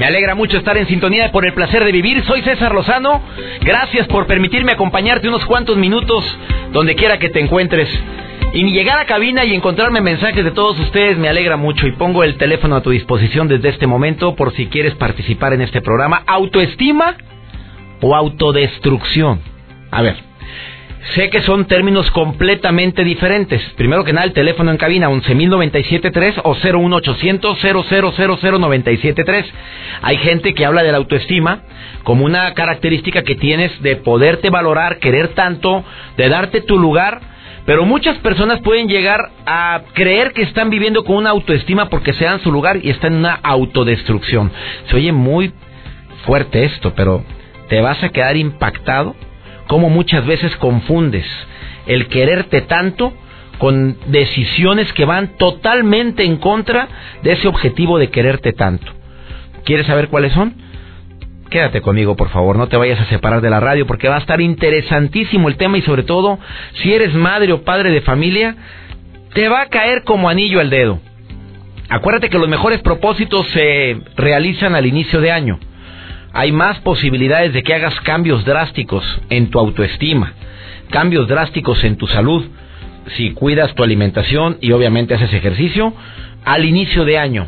Me alegra mucho estar en sintonía por el placer de vivir. Soy César Lozano. Gracias por permitirme acompañarte unos cuantos minutos donde quiera que te encuentres. Y llegar a cabina y encontrarme mensajes de todos ustedes me alegra mucho y pongo el teléfono a tu disposición desde este momento por si quieres participar en este programa. ¿Autoestima o autodestrucción? A ver, Sé que son términos completamente diferentes. Primero que nada, el teléfono en cabina 11.097.3 o 01800.000.973. Hay gente que habla de la autoestima como una característica que tienes de poderte valorar, querer tanto, de darte tu lugar. Pero muchas personas pueden llegar a creer que están viviendo con una autoestima porque se dan su lugar y están en una autodestrucción. Se oye muy fuerte esto, pero te vas a quedar impactado cómo muchas veces confundes el quererte tanto con decisiones que van totalmente en contra de ese objetivo de quererte tanto. ¿Quieres saber cuáles son? Quédate conmigo, por favor, no te vayas a separar de la radio porque va a estar interesantísimo el tema y sobre todo, si eres madre o padre de familia, te va a caer como anillo al dedo. Acuérdate que los mejores propósitos se realizan al inicio de año hay más posibilidades de que hagas cambios drásticos en tu autoestima, cambios drásticos en tu salud, si cuidas tu alimentación y obviamente haces ejercicio, al inicio de año.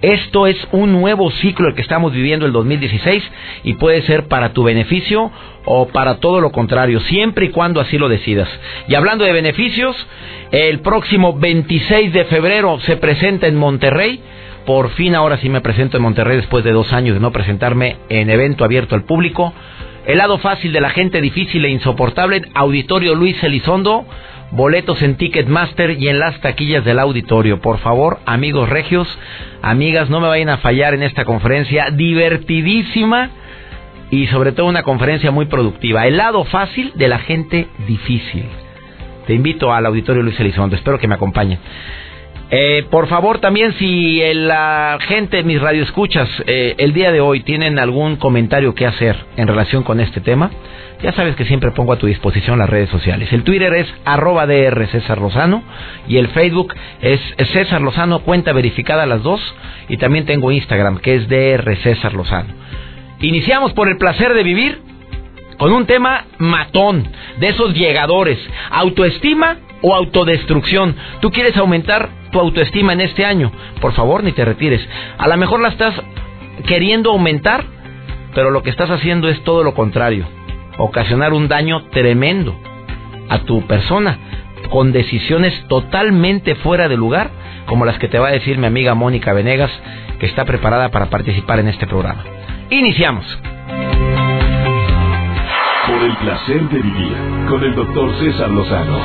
Esto es un nuevo ciclo el que estamos viviendo el 2016 y puede ser para tu beneficio o para todo lo contrario, siempre y cuando así lo decidas. Y hablando de beneficios, el próximo 26 de febrero se presenta en Monterrey por fin ahora sí me presento en Monterrey después de dos años de no presentarme en evento abierto al público. El lado fácil de la gente difícil e insoportable, Auditorio Luis Elizondo, boletos en Ticketmaster y en las taquillas del auditorio. Por favor, amigos regios, amigas, no me vayan a fallar en esta conferencia divertidísima y sobre todo una conferencia muy productiva. El lado fácil de la gente difícil. Te invito al Auditorio Luis Elizondo, espero que me acompañen. Eh, por favor, también si la gente, mis radioescuchas, eh, el día de hoy tienen algún comentario que hacer en relación con este tema, ya sabes que siempre pongo a tu disposición las redes sociales. El Twitter es arroba DR César Lozano y el Facebook es César Lozano, cuenta verificada las dos, y también tengo Instagram que es DR César Lozano. Iniciamos por el placer de vivir con un tema matón, de esos llegadores, autoestima o autodestrucción. Tú quieres aumentar tu autoestima en este año, por favor, ni te retires. A lo mejor la estás queriendo aumentar, pero lo que estás haciendo es todo lo contrario, ocasionar un daño tremendo a tu persona con decisiones totalmente fuera de lugar, como las que te va a decir mi amiga Mónica Venegas, que está preparada para participar en este programa. Iniciamos. Por el placer de vivir con el doctor César Lozano.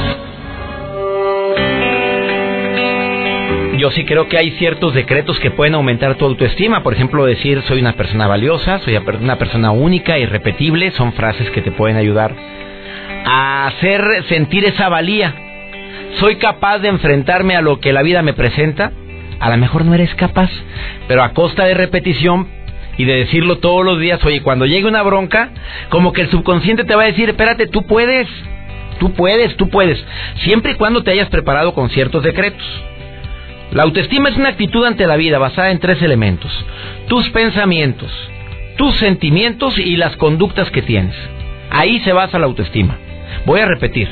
Yo sí creo que hay ciertos decretos que pueden aumentar tu autoestima. Por ejemplo, decir soy una persona valiosa, soy una persona única, irrepetible, son frases que te pueden ayudar a hacer sentir esa valía. Soy capaz de enfrentarme a lo que la vida me presenta. A lo mejor no eres capaz, pero a costa de repetición y de decirlo todos los días, oye, cuando llegue una bronca, como que el subconsciente te va a decir, espérate, tú puedes, tú puedes, tú puedes, siempre y cuando te hayas preparado con ciertos decretos. La autoestima es una actitud ante la vida basada en tres elementos. Tus pensamientos, tus sentimientos y las conductas que tienes. Ahí se basa la autoestima. Voy a repetir.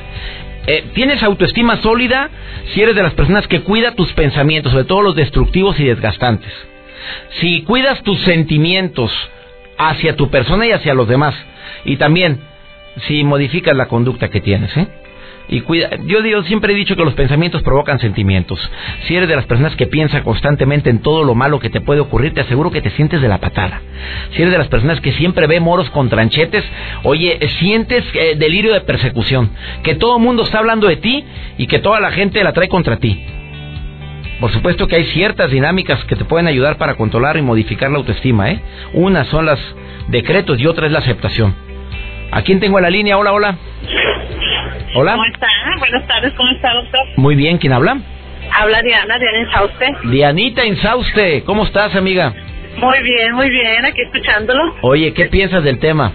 Eh, tienes autoestima sólida si eres de las personas que cuida tus pensamientos, sobre todo los destructivos y desgastantes. Si cuidas tus sentimientos hacia tu persona y hacia los demás. Y también si modificas la conducta que tienes, ¿eh? Y cuida, yo siempre he dicho que los pensamientos provocan sentimientos. Si eres de las personas que piensa constantemente en todo lo malo que te puede ocurrir, te aseguro que te sientes de la patada. Si eres de las personas que siempre ve moros con tranchetes, oye, sientes eh, delirio de persecución, que todo el mundo está hablando de ti y que toda la gente la trae contra ti. por supuesto que hay ciertas dinámicas que te pueden ayudar para controlar y modificar la autoestima, ¿eh? Una son los decretos y otra es la aceptación. ¿A quién tengo en la línea? Hola, hola. Hola. ¿Cómo está? Buenas tardes, ¿cómo está, doctor? Muy bien, ¿quién habla? Habla Diana, Diana Insauste. Dianita Insauste, ¿cómo estás, amiga? Muy bien, muy bien, aquí escuchándolo. Oye, ¿qué piensas del tema?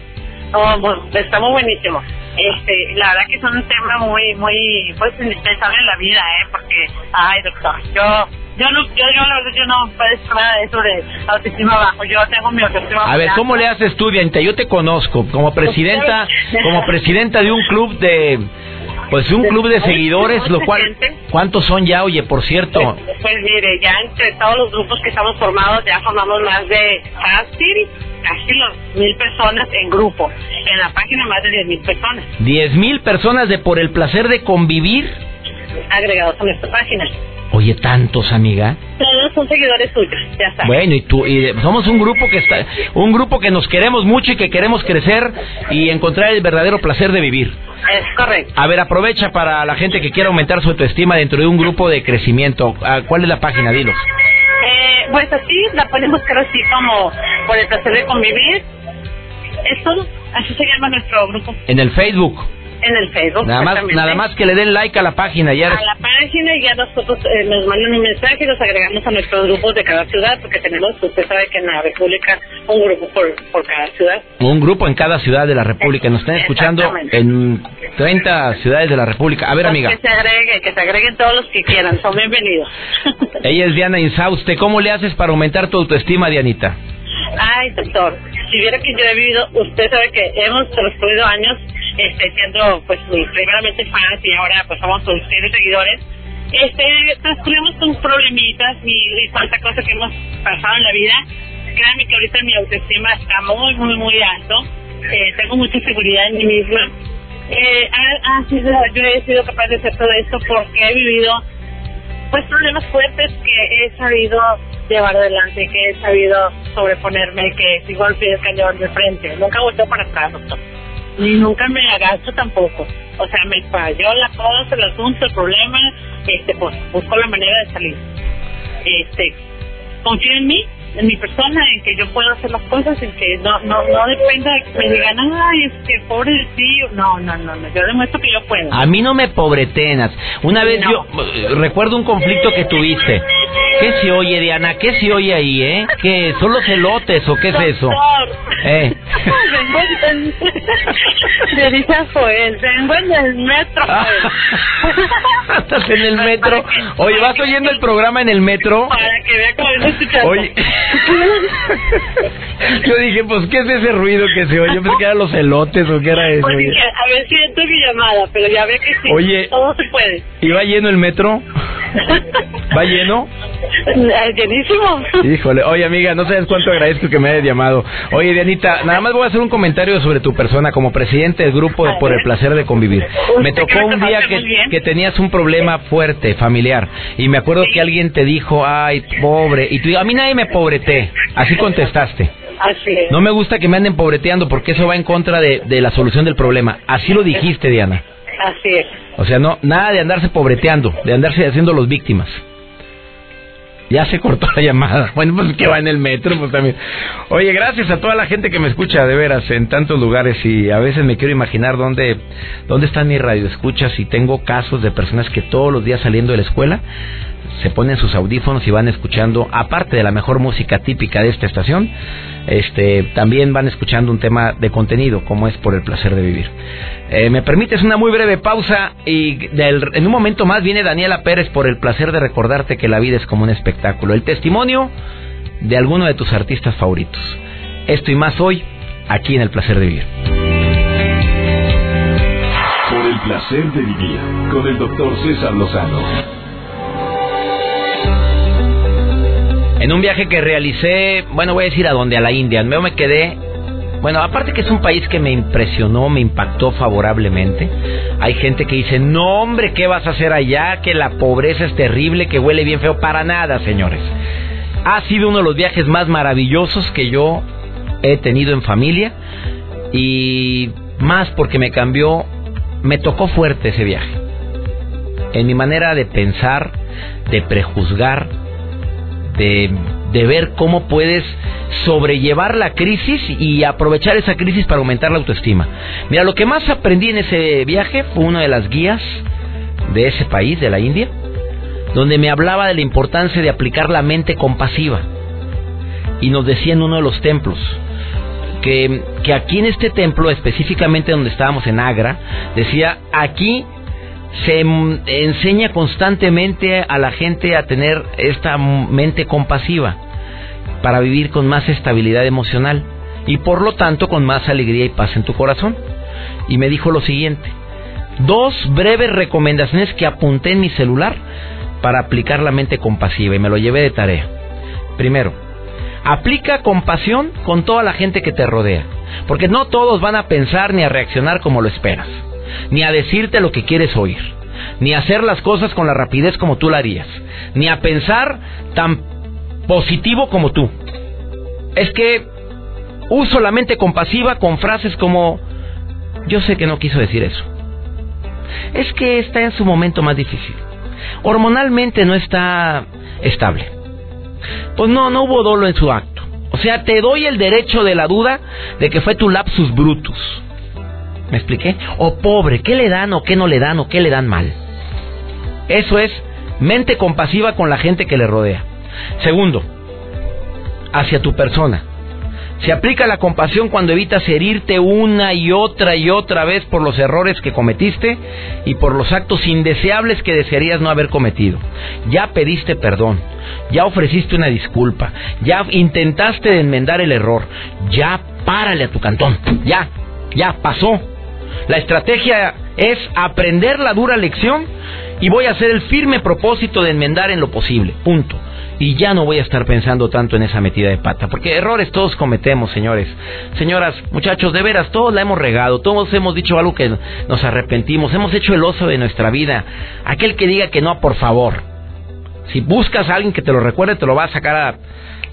Oh, bueno, está muy buenísimo. Este, la verdad que es un tema muy, muy, pues indispensable en la vida, ¿eh? Porque, ay, doctor, yo, yo no, yo, yo verdad, yo no padezco nada de eso de autoestima bajo. Yo tengo mi autoestima A ver, ¿cómo le haces tú, Dianita? Yo te conozco como presidenta, como presidenta de un club de, pues un club de seguidores, lo cual, ¿cuántos son ya? Oye, por cierto, Pues mire, ya entre todos los grupos que estamos formados, ya formamos más de casi, casi los mil personas en grupo. En la página más de diez mil personas diez mil personas de por el placer de convivir. agregados a nuestra página. Oye, tantos, amiga. Todos son seguidores suyos, ya saben. Bueno, y tú, y somos un grupo que está, un grupo que nos queremos mucho y que queremos crecer y encontrar el verdadero placer de vivir. Es correcto. A ver, aprovecha para la gente que quiera aumentar su autoestima dentro de un grupo de crecimiento. Ah, ¿Cuál es la página? Dilos. Eh, pues así, la pueden buscar así como por el placer de convivir. Es todo. Así se llama nuestro grupo En el Facebook. En el Facebook. Nada más, nada más que le den like a la página. Ya a la página y ya nosotros eh, nos mandan un mensaje y los agregamos a nuestros grupos de cada ciudad porque tenemos, usted sabe que en la República un grupo por, por cada ciudad. un grupo en cada ciudad de la República. Nos están escuchando en 30 ciudades de la República. A ver, amiga. Que se agregue, que se agreguen todos los que quieran, son bienvenidos. Ella es Diana Insauste. ¿Cómo le haces para aumentar tu autoestima, Dianita? Ay, doctor, si viera que yo he vivido, usted sabe que hemos transcurrido años este, siendo, pues, primeramente fans y ahora, pues, somos sus fieles seguidores. Este, transcurrimos con problemitas y, y tanta cosa que hemos pasado en la vida. Créanme que ahorita mi autoestima está muy, muy, muy alto. Eh, tengo mucha seguridad en mí misma. Eh, ha- ha yo he sido capaz de hacer todo esto porque he vivido pues problemas fuertes que he sabido llevar adelante, que he sabido sobreponerme, que sigo al pie del cañón de frente. Nunca volteo para atrás, doctor. Ni nunca me agacho tampoco. O sea, me falló la cosa, el asunto, el problema, este, pues busco la manera de salir. Este, confío en mí, en mi persona, en que yo puedo hacer las cosas, en que no no no dependa de que me digan, ay, es que pobre de ti. No, no, no, no, yo demuestro que yo puedo. A mí no me pobretenas. Una vez No. yo eh, recuerdo un conflicto que tuviste. ¿Qué se oye, Diana? ¿Qué se oye ahí, eh? ¿Qué? ¿Son los elotes o qué es eso? Eh. Vengo en... A Joel, vengo en el metro. Joel. Estás en el metro. Oye, ¿vas oyendo el programa en el metro? Para que vea cómo estoy escuchando. Oye. Yo dije, pues, ¿qué es ese ruido que se oye? Yo pensé que eran los elotes o qué era eso. Pues dije, a ver si entro mi llamada, pero ya ve que sí. Oye. Todo se puede. ¿Y va lleno el metro? ¿Va lleno? Llenísimo. Híjole, oye amiga, no sabes cuánto agradezco que me hayas llamado. Oye Dianita, nada más voy a hacer un comentario sobre tu persona como presidente del grupo de Por el Placer de Convivir. Me tocó un día que, que tenías un problema fuerte, familiar, y me acuerdo que alguien te dijo, ay, pobre, y tú, a mí nadie me pobreté, así contestaste. Así es. No me gusta que me anden pobreteando porque eso va en contra de, de la solución del problema. Así lo dijiste, Diana. Así es. O sea, no, nada de andarse pobreteando, de andarse haciendo los víctimas. Ya se cortó la llamada. Bueno, pues que va en el metro, pues también. Oye, gracias a toda la gente que me escucha de veras en tantos lugares y a veces me quiero imaginar dónde, dónde están mis radioescuchas y tengo casos de personas que todos los días saliendo de la escuela se ponen sus audífonos y van escuchando, aparte de la mejor música típica de esta estación, este, también van escuchando un tema de contenido, como es por el placer de vivir. Eh, me permites una muy breve pausa y en un momento más viene Daniela Pérez por el placer de recordarte que la vida es como un espectáculo. El testimonio de alguno de tus artistas favoritos. Esto y más hoy, aquí en el placer de vivir. Por el placer de vivir con el doctor César Lozano. En un viaje que realicé, bueno, voy a decir a dónde, a la India. Me quedé, bueno, aparte que es un país que me impresionó, me impactó favorablemente. Hay gente que dice, no hombre, ¿qué vas a hacer allá? Que la pobreza es terrible, que huele bien feo. Para nada, señores. Ha sido uno de los viajes más maravillosos que yo he tenido en familia. Y más porque me cambió, me tocó fuerte ese viaje. En mi manera de pensar, de prejuzgar, de, ver cómo puedes sobrellevar la crisis y aprovechar esa crisis para aumentar la autoestima. Mira, lo que más aprendí en ese viaje fue una de las guías de ese país, de la India, donde me hablaba de la importancia de aplicar la mente compasiva. Y nos decía en uno de los templos que, que aquí en este templo, específicamente donde estábamos en Agra, decía, aquí se enseña constantemente a la gente a tener esta mente compasiva para vivir con más estabilidad emocional y por lo tanto con más alegría y paz en tu corazón. Y me dijo lo siguiente, dos breves recomendaciones que apunté en mi celular para aplicar la mente compasiva y me lo llevé de tarea. Primero, aplica compasión con toda la gente que te rodea, porque no todos van a pensar ni a reaccionar como lo esperas, ni a decirte lo que quieres oír, ni a hacer las cosas con la rapidez como tú la harías, ni a pensar tan positivo como tú. Es que uso la mente compasiva con frases como yo sé que no quiso decir eso. Es que está en su momento más difícil. Hormonalmente no está estable. Pues no, no hubo dolo en su acto. O sea, te doy el derecho de la duda de que fue tu lapsus brutus. ¿Me expliqué? O pobre, ¿qué le dan o qué no le dan o qué le dan mal? Eso es mente compasiva con la gente que le rodea. Segundo, hacia tu persona. Se aplica la compasión cuando evitas herirte una y otra y otra vez por los errores que cometiste y por los actos indeseables que desearías no haber cometido. Ya pediste perdón, ya ofreciste una disculpa, ya intentaste enmendar el error, ya párale a tu cantón, ya, ya pasó. La estrategia es aprender la dura lección y voy a hacer el firme propósito de enmendar en lo posible. Punto y ya no voy a estar pensando tanto en esa metida de pata, porque errores todos cometemos, señores. Señoras, muchachos, de veras, todos la hemos regado, todos hemos dicho algo que nos arrepentimos, hemos hecho el oso de nuestra vida. Aquel que diga que no, por favor. Si buscas a alguien que te lo recuerde, te lo va a sacar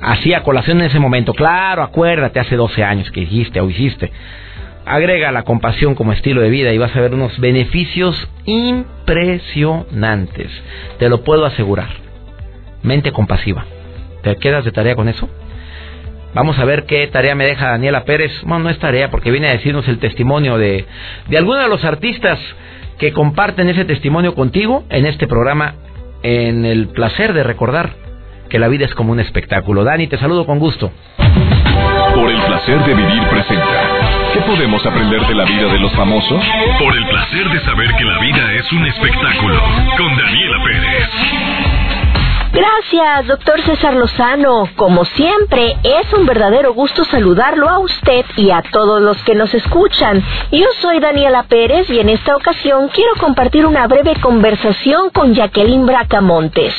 así a colación en ese momento. Claro, acuérdate, hace 12 años que dijiste o hiciste. Agrega la compasión como estilo de vida y vas a ver unos beneficios impresionantes. Te lo puedo asegurar mente compasiva. ¿Te quedas de tarea con eso? Vamos a ver qué tarea me deja Daniela Pérez. Bueno, no es tarea porque viene a decirnos el testimonio de, de algunos de los artistas que comparten ese testimonio contigo en este programa en el placer de recordar que la vida es como un espectáculo. Dani, te saludo con gusto. Por el placer de vivir presenta. ¿Qué podemos aprender de la vida de los famosos? Por el placer de saber que la vida es un espectáculo. Con Daniela Pérez. Gracias, doctor César Lozano. Como siempre, es un verdadero gusto saludarlo a usted y a todos los que nos escuchan. Yo soy Daniela Pérez y en esta ocasión quiero compartir una breve conversación con Jacqueline Bracamontes.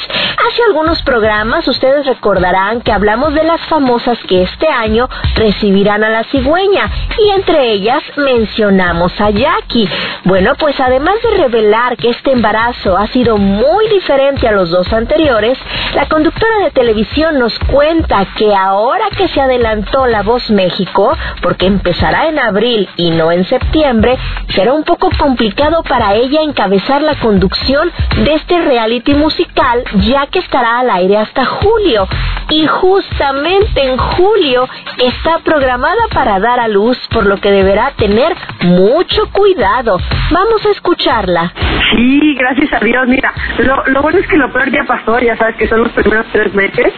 Hace algunos programas ustedes recordarán que hablamos de las famosas que este año recibirán a la cigüeña y entre ellas mencionamos a Jackie. Bueno, pues además de revelar que este embarazo ha sido muy diferente a los dos anteriores, la conductora de televisión nos cuenta que ahora que se adelantó La Voz México, porque empezará en abril y no en septiembre, será un poco complicado para ella encabezar la conducción de este reality musical, ya que estará al aire hasta julio. Y justamente en julio está programada para dar a luz, por lo que deberá tener mucho cuidado. Vamos a escucharla. Sí, gracias a Dios. Mira, lo, bueno es que lo peor ya pasó, ya sabes que son los primeros tres meses,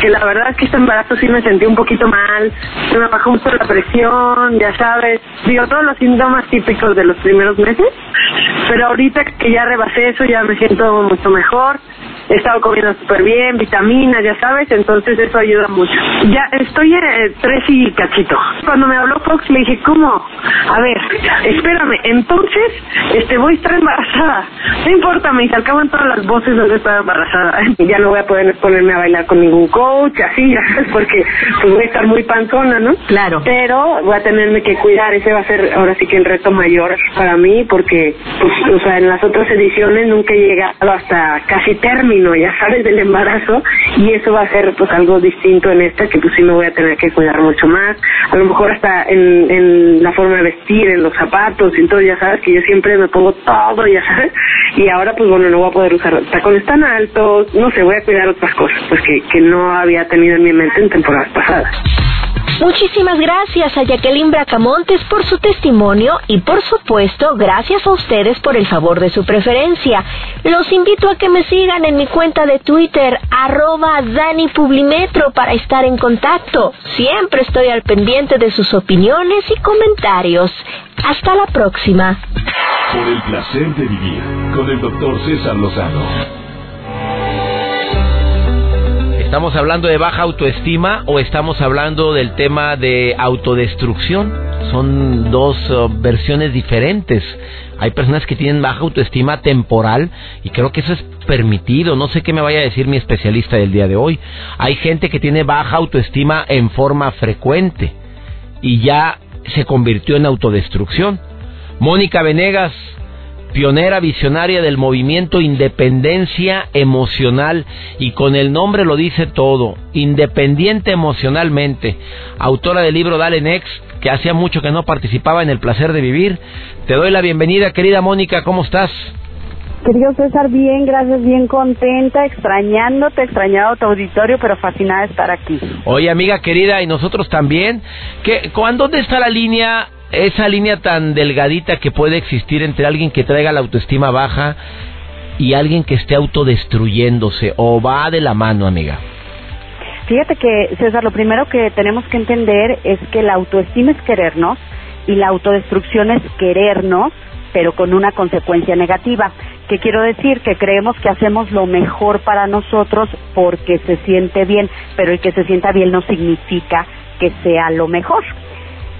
que la verdad es que este embarazo sí me sentí un poquito mal, se me bajó mucho la presión, ya sabes, digo, todos los síntomas típicos de los primeros meses, pero ahorita que ya rebasé eso ya me siento mucho mejor, he estado comiendo súper bien, vitaminas, ya sabes, entonces eso ayuda mucho. Ya estoy en tres y cachito. Cuando me habló Fox le dije, ¿cómo? A ver, espérame, entonces este voy a estar embarazada. No importa, me al todas las voces donde estaba embarazada. ya no voy a poder ponerme a bailar con ningún coach, así, porque pues voy a estar muy panzona, ¿no? Claro. Pero voy a tenerme que cuidar, ese va a ser ahora sí que el reto mayor para mí, porque, pues, o sea, en las otras ediciones nunca he llegado hasta casi término término, ya sabes, del embarazo y eso va a ser pues algo distinto en esta que pues sí me voy a tener que cuidar mucho más, a lo mejor hasta en, en la forma de vestir, en los zapatos y todo, ya sabes que yo siempre me pongo todo, ya sabes, y ahora pues bueno, no voy a poder usar tacones tan altos, no sé, voy a cuidar otras cosas pues que, que no había tenido en mi mente en temporadas pasadas. Muchísimas gracias a Jacqueline Bracamontes por su testimonio y por supuesto gracias a ustedes por el favor de su preferencia. Los invito a que me sigan en mi cuenta de Twitter arroba Dani Publimetro para estar en contacto. Siempre estoy al pendiente de sus opiniones y comentarios. Hasta la próxima. Por el placer de vivir con el doctor César Lozano. ¿Estamos hablando de baja autoestima o estamos hablando del tema de autodestrucción? Son dos uh, versiones diferentes. Hay personas que tienen baja autoestima temporal y creo que eso es permitido. No sé qué me vaya a decir mi especialista del día de hoy. Hay gente que tiene baja autoestima en forma frecuente y ya se convirtió en autodestrucción. Mónica Venegas, pionera visionaria del movimiento Independencia Emocional y con el nombre lo dice todo, independiente emocionalmente, autora del libro Dale Next, que hacía mucho que no participaba en el placer de vivir. Te doy la bienvenida, querida Mónica, ¿cómo estás? Querido César, bien, gracias, bien contenta, extrañándote, extrañado tu auditorio, pero fascinada de estar aquí. Oye, amiga querida, y nosotros también. ¿Qué, ¿Dónde está la línea esa línea tan delgadita que puede existir entre alguien que traiga la autoestima baja y alguien que esté autodestruyéndose o va de la mano, amiga? Fíjate que, César, lo primero que tenemos que entender es que la autoestima es querernos y la autodestrucción es querernos, pero con una consecuencia negativa. ¿Qué quiero decir? Que creemos que hacemos lo mejor para nosotros porque se siente bien, pero el que se sienta bien no significa que sea lo mejor.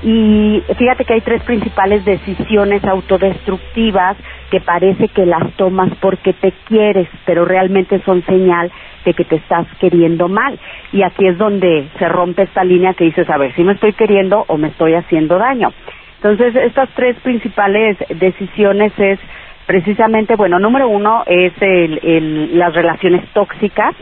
Y fíjate que hay tres principales decisiones autodestructivas que parece que las tomas porque te quieres, pero realmente son señal de que te estás queriendo mal. Y aquí es donde se rompe esta línea que dices, a ver, si me estoy queriendo o me estoy haciendo daño. Entonces, estas tres principales decisiones es precisamente, bueno, número uno es el, las relaciones tóxicas,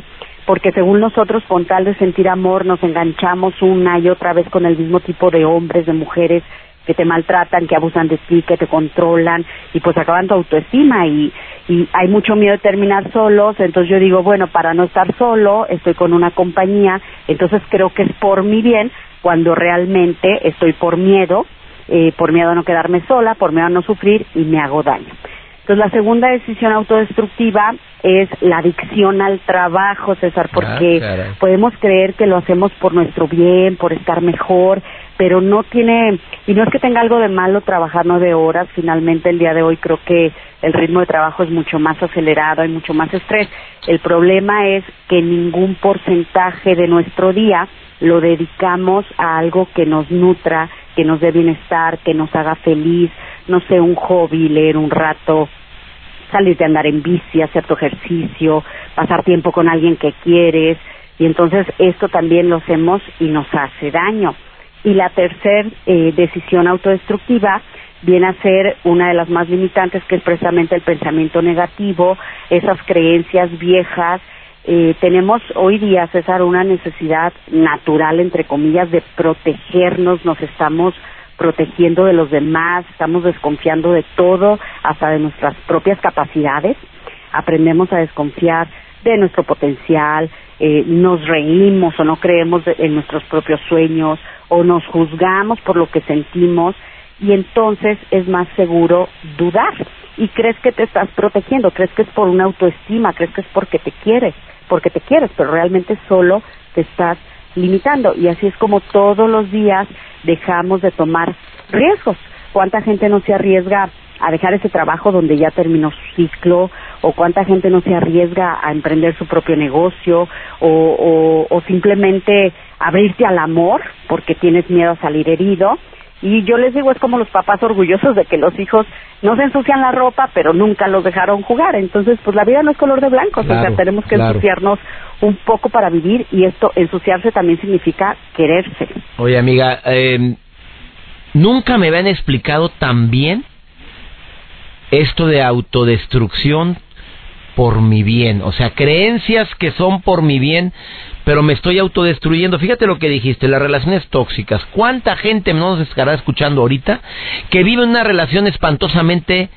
porque según nosotros con tal de sentir amor nos enganchamos una y otra vez con el mismo tipo de hombres, de mujeres que te maltratan, que abusan de ti, que te controlan y pues acaban tu autoestima y, y hay mucho miedo de terminar solos, entonces yo digo, bueno, para no estar solo, estoy con una compañía, entonces creo que es por mi bien cuando realmente estoy por miedo, eh, por miedo a no quedarme sola, por miedo a no sufrir y me hago daño. Entonces, la segunda decisión autodestructiva es la adicción al trabajo, César, ah, porque podemos creer que lo hacemos por nuestro bien, por estar mejor, pero no tiene, y no es que tenga algo de malo trabajar nueve horas, finalmente el día de hoy creo que el ritmo de trabajo es mucho más acelerado, hay mucho más estrés. El problema es que ningún porcentaje de nuestro día lo dedicamos a algo que nos nutra, que nos dé bienestar, que nos haga feliz, no sé, un hobby, leer un rato, salir de andar en bici, hacer tu ejercicio, pasar tiempo con alguien que quieres, y entonces esto también lo hacemos y nos hace daño. Y la tercera eh, decisión autodestructiva viene a ser una de las más limitantes, que es precisamente el pensamiento negativo, esas creencias viejas. Eh, tenemos hoy día, César, una necesidad natural, entre comillas, de protegernos, nos estamos protegiendo de los demás, estamos desconfiando de todo, hasta de nuestras propias capacidades, aprendemos a desconfiar de nuestro potencial, eh, nos reímos o no creemos en nuestros propios sueños o nos juzgamos por lo que sentimos y entonces es más seguro dudar. Y crees que te estás protegiendo, crees que es por una autoestima, crees que es porque te quieres, porque te quieres, pero realmente solo te estás limitando y así es como todos los días dejamos de tomar riesgos. ¿Cuánta gente no se arriesga a dejar ese trabajo donde ya terminó su ciclo? ¿O cuánta gente no se arriesga a emprender su propio negocio? ¿O, o, o simplemente abrirte al amor porque tienes miedo a salir herido? Y yo les digo, es como los papás orgullosos de que los hijos no se ensucian la ropa, pero nunca los dejaron jugar. Entonces, pues la vida no es color de blanco, o sea, tenemos que ensuciarnos un poco para vivir y esto, ensuciarse también significa quererse. Oye, amiga, eh, nunca me habían explicado tan bien esto de autodestrucción por mi bien, o sea, creencias que son por mi bien, pero me estoy autodestruyendo. Fíjate lo que dijiste, las relaciones tóxicas. ¿Cuánta gente nos estará escuchando ahorita que vive una relación espantosamente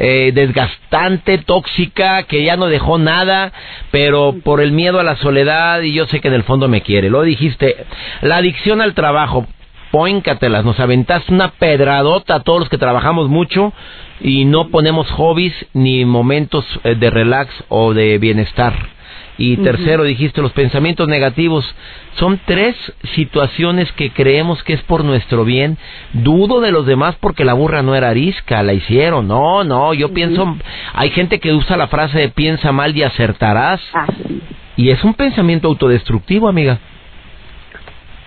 eh, desgastante, tóxica, que ya no dejó nada, pero por el miedo a la soledad y yo sé que en el fondo me quiere. Lo dijiste, la adicción al trabajo, poíncatelas, nos aventaste una pedradota a todos los que trabajamos mucho y no ponemos hobbies ni momentos eh, de relax o de bienestar. Y tercero, dijiste, los pensamientos negativos. Son tres situaciones que creemos que es por nuestro bien. Dudo de los demás porque la burra no era arisca, la hicieron. No, no, yo pienso, hay gente que usa la frase de piensa mal y acertarás. Ah, y es un pensamiento autodestructivo, amiga.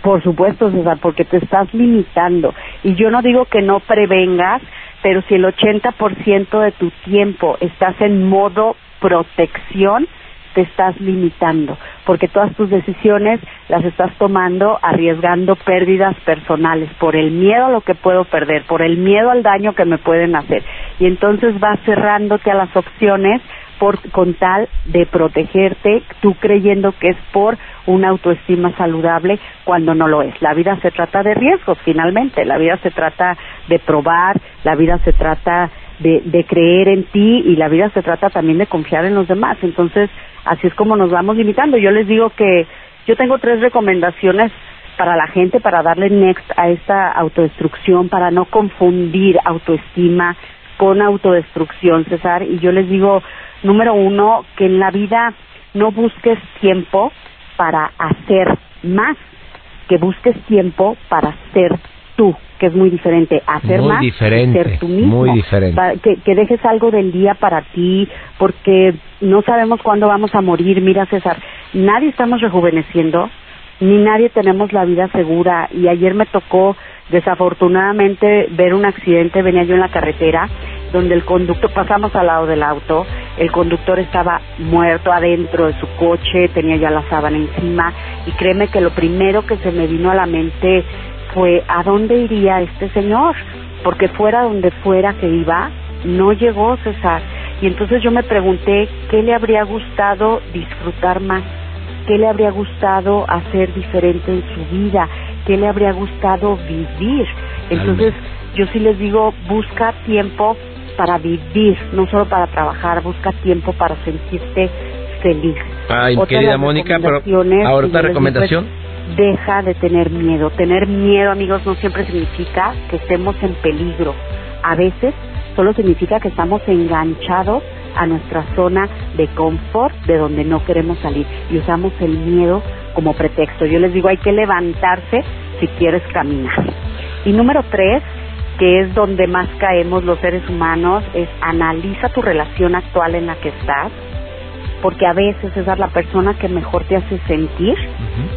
Por supuesto, César, porque te estás limitando. Y yo no digo que no prevengas, pero si el 80% de tu tiempo estás en modo protección, te estás limitando, porque todas tus decisiones las estás tomando arriesgando pérdidas personales por el miedo a lo que puedo perder, por el miedo al daño que me pueden hacer. Y entonces vas cerrándote a las opciones por, con tal de protegerte, tú creyendo que es por una autoestima saludable cuando no lo es. La vida se trata de riesgos, finalmente, la vida se trata de probar, la vida se trata de, de creer en ti y la vida se trata también de confiar en los demás. Entonces, así es como nos vamos limitando. Yo les digo que yo tengo tres recomendaciones para la gente para darle next a esta autodestrucción, para no confundir autoestima con autodestrucción, César. Y yo les digo, número uno, que en la vida no busques tiempo para hacer más, que busques tiempo para ser tú, que es muy diferente. Hacer Muy más, diferente, ser tú mismo. muy diferente. Que dejes algo del día para ti, porque no sabemos cuándo vamos a morir. Mira, César, nadie estamos rejuveneciendo, ni nadie tenemos la vida segura. Y ayer me tocó, desafortunadamente, ver un accidente, venía yo en la carretera, donde el conductor, pasamos al lado del auto, el conductor estaba muerto adentro de su coche, tenía ya la sábana encima, y créeme que lo primero que se me vino a la mente fue, ¿a dónde iría este señor? Porque fuera donde fuera que iba, no llegó César. Y entonces yo me pregunté, ¿qué le habría gustado disfrutar más? ¿Qué le habría gustado hacer diferente en su vida? ¿Qué le habría gustado vivir? Entonces, yo sí les digo, busca tiempo para vivir, no solo para trabajar, busca tiempo para sentirte feliz. Ay, Otra querida Mónica, pero digo es, recomendación. deja de tener miedo. Tener miedo, amigos, no siempre significa que estemos en peligro. A veces solo significa que estamos enganchados a nuestra zona de confort de donde no queremos salir y usamos el miedo como pretexto. Yo les digo, hay que levantarse si quieres caminar. Y número tres, que es donde más caemos los seres humanos, es analiza tu relación actual en la que estás, porque a veces es la persona que mejor te hace sentir,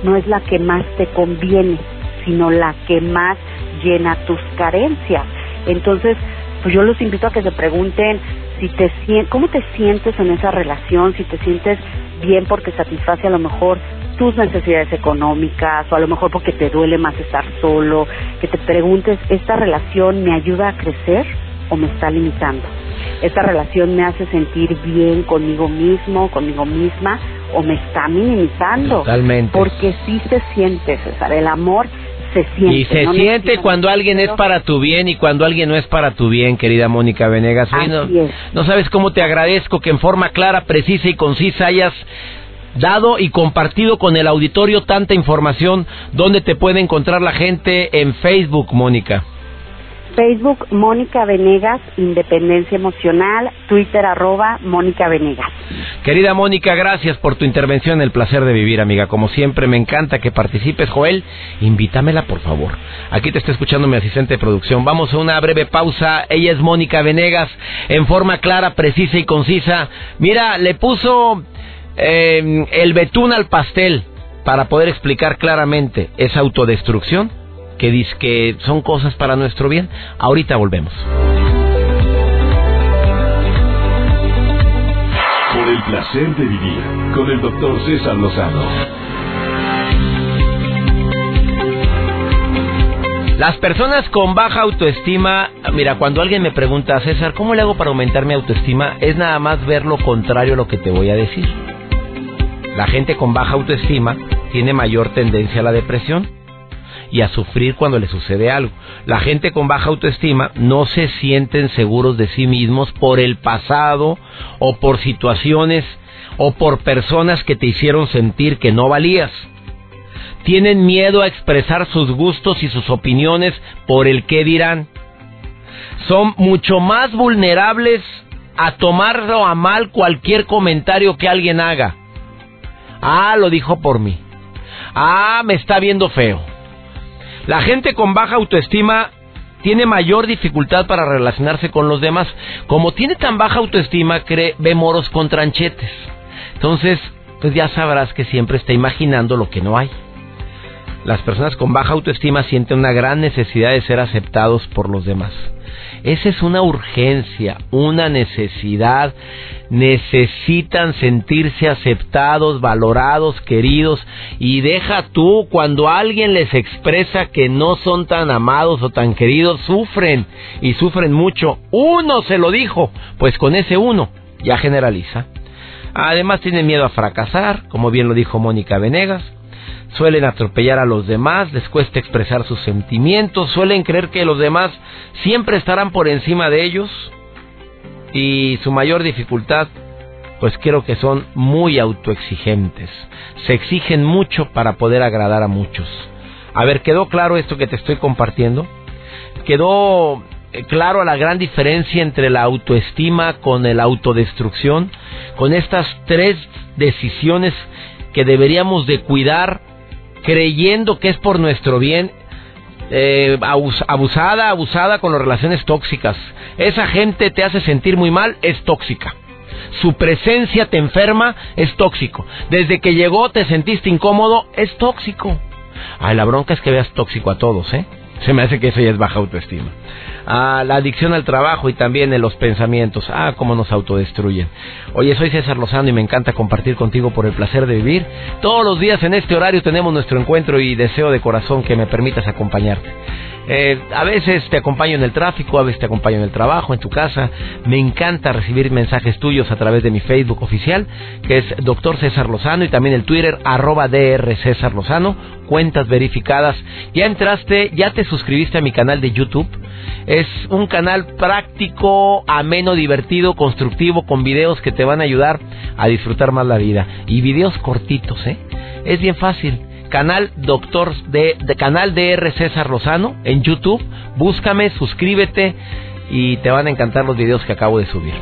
no es la que más te conviene, sino la que más llena tus carencias. Entonces, pues yo los invito a que se pregunten si te cómo te sientes en esa relación, si te sientes bien porque satisface a lo mejor tus necesidades económicas o a lo mejor porque te duele más estar solo, que te preguntes, ¿esta relación me ayuda a crecer o me está limitando? ¿Esta relación me hace sentir bien conmigo mismo, conmigo misma o me está minimizando? Totalmente. Porque sí se siente, César, el amor se siente. Y se no siente cuando alguien es para tu bien y cuando alguien no es para tu bien, querida Mónica Venegas. No, Así es. no sabes cómo te agradezco que en forma clara, precisa y concisa hayas dado y compartido con el auditorio tanta información. ¿Dónde te puede encontrar la gente en Facebook, Mónica? Facebook, Mónica Venegas, Independencia Emocional, Twitter, arroba Mónica Venegas. Querida Mónica, gracias por tu intervención, el placer de vivir, amiga. Como siempre, me encanta que participes. Joel, invítamela, por favor. Aquí te está escuchando mi asistente de producción. Vamos a una breve pausa. Ella es Mónica Venegas, en forma clara, precisa y concisa. Mira, le puso eh, el betún al pastel para poder explicar claramente esa autodestrucción que dice que son cosas para nuestro bien. Ahorita volvemos. Por el placer de vivir con el doctor César Lozano. Las personas con baja autoestima, mira, cuando alguien me pregunta, César, ¿cómo le hago para aumentar mi autoestima? Es nada más ver lo contrario a lo que te voy a decir. La gente con baja autoestima tiene mayor tendencia a la depresión y a sufrir cuando le sucede algo. La gente con baja autoestima no se sienten seguros de sí mismos por el pasado o por situaciones o por personas que te hicieron sentir que no valías tienen miedo a expresar sus gustos y sus opiniones por el que dirán. Son mucho más vulnerables a tomarlo a mal cualquier comentario que alguien haga. Ah, lo dijo por mí. Ah, me está viendo feo. La gente con baja autoestima tiene mayor dificultad para relacionarse con los demás. Como tiene tan baja autoestima, cree, ve moros con tranchetes. Entonces, pues ya sabrás que siempre está imaginando lo que no hay. Las personas con baja autoestima sienten una gran necesidad de ser aceptados por los demás. Esa es una urgencia, una necesidad. Necesitan sentirse aceptados, valorados, queridos. Y deja tú, cuando alguien les expresa que no son tan amados o tan queridos, sufren y sufren mucho. Uno se lo dijo, pues con ese uno ya generaliza. Además tienen miedo a fracasar, como bien lo dijo Mónica Venegas suelen atropellar a los demás, les cuesta expresar sus sentimientos, suelen creer que los demás siempre estarán por encima de ellos y su mayor dificultad, pues creo que son muy autoexigentes, se exigen mucho para poder agradar a muchos. A ver, ¿quedó claro esto que te estoy compartiendo? ¿Quedó eh, claro la gran diferencia entre la autoestima con la autodestrucción? Con estas tres decisiones que deberíamos de cuidar creyendo que es por nuestro bien, eh, abusada, abusada con las relaciones tóxicas. Esa gente te hace sentir muy mal, es tóxica. Su presencia te enferma, es tóxico. Desde que llegó te sentiste incómodo, es tóxico. Ay, la bronca es que veas tóxico a todos, ¿eh? Se me hace que eso ya es baja autoestima a la adicción al trabajo y también en los pensamientos. Ah, cómo nos autodestruyen. Oye, soy César Lozano y me encanta compartir contigo por el placer de vivir. Todos los días en este horario tenemos nuestro encuentro y deseo de corazón que me permitas acompañarte. Eh, a veces te acompaño en el tráfico, a veces te acompaño en el trabajo, en tu casa. Me encanta recibir mensajes tuyos a través de mi Facebook oficial, que es Doctor César Lozano, y también el Twitter, arroba DR César Lozano, cuentas verificadas. Ya entraste, ya te suscribiste a mi canal de YouTube. Es un canal práctico, ameno, divertido, constructivo, con videos que te van a ayudar a disfrutar más la vida. Y videos cortitos, ¿eh? Es bien fácil canal Doctor de, canal DR César Lozano en YouTube. Búscame, suscríbete y te van a encantar los videos que acabo de subir.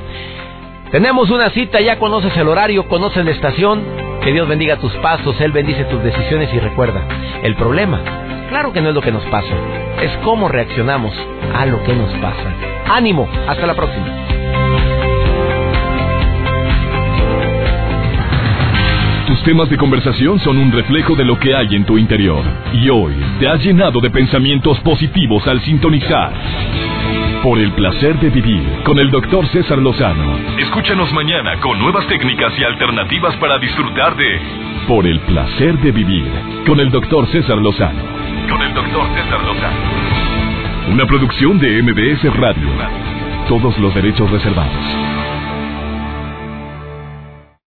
Tenemos una cita, ya conoces el horario, conoces la estación. Que Dios bendiga tus pasos, Él bendice tus decisiones y recuerda, el problema, claro que no es lo que nos pasa, es cómo reaccionamos a lo que nos pasa. Ánimo, hasta la próxima. Tus temas de conversación son un reflejo de lo que hay en tu interior. Y hoy te has llenado de pensamientos positivos al sintonizar. Por el placer de vivir con el doctor César Lozano. Escúchanos mañana con nuevas técnicas y alternativas para disfrutar de Por el placer de vivir con el doctor César Lozano. Con el doctor César Lozano. Una producción de MBS Radio. Todos los derechos reservados.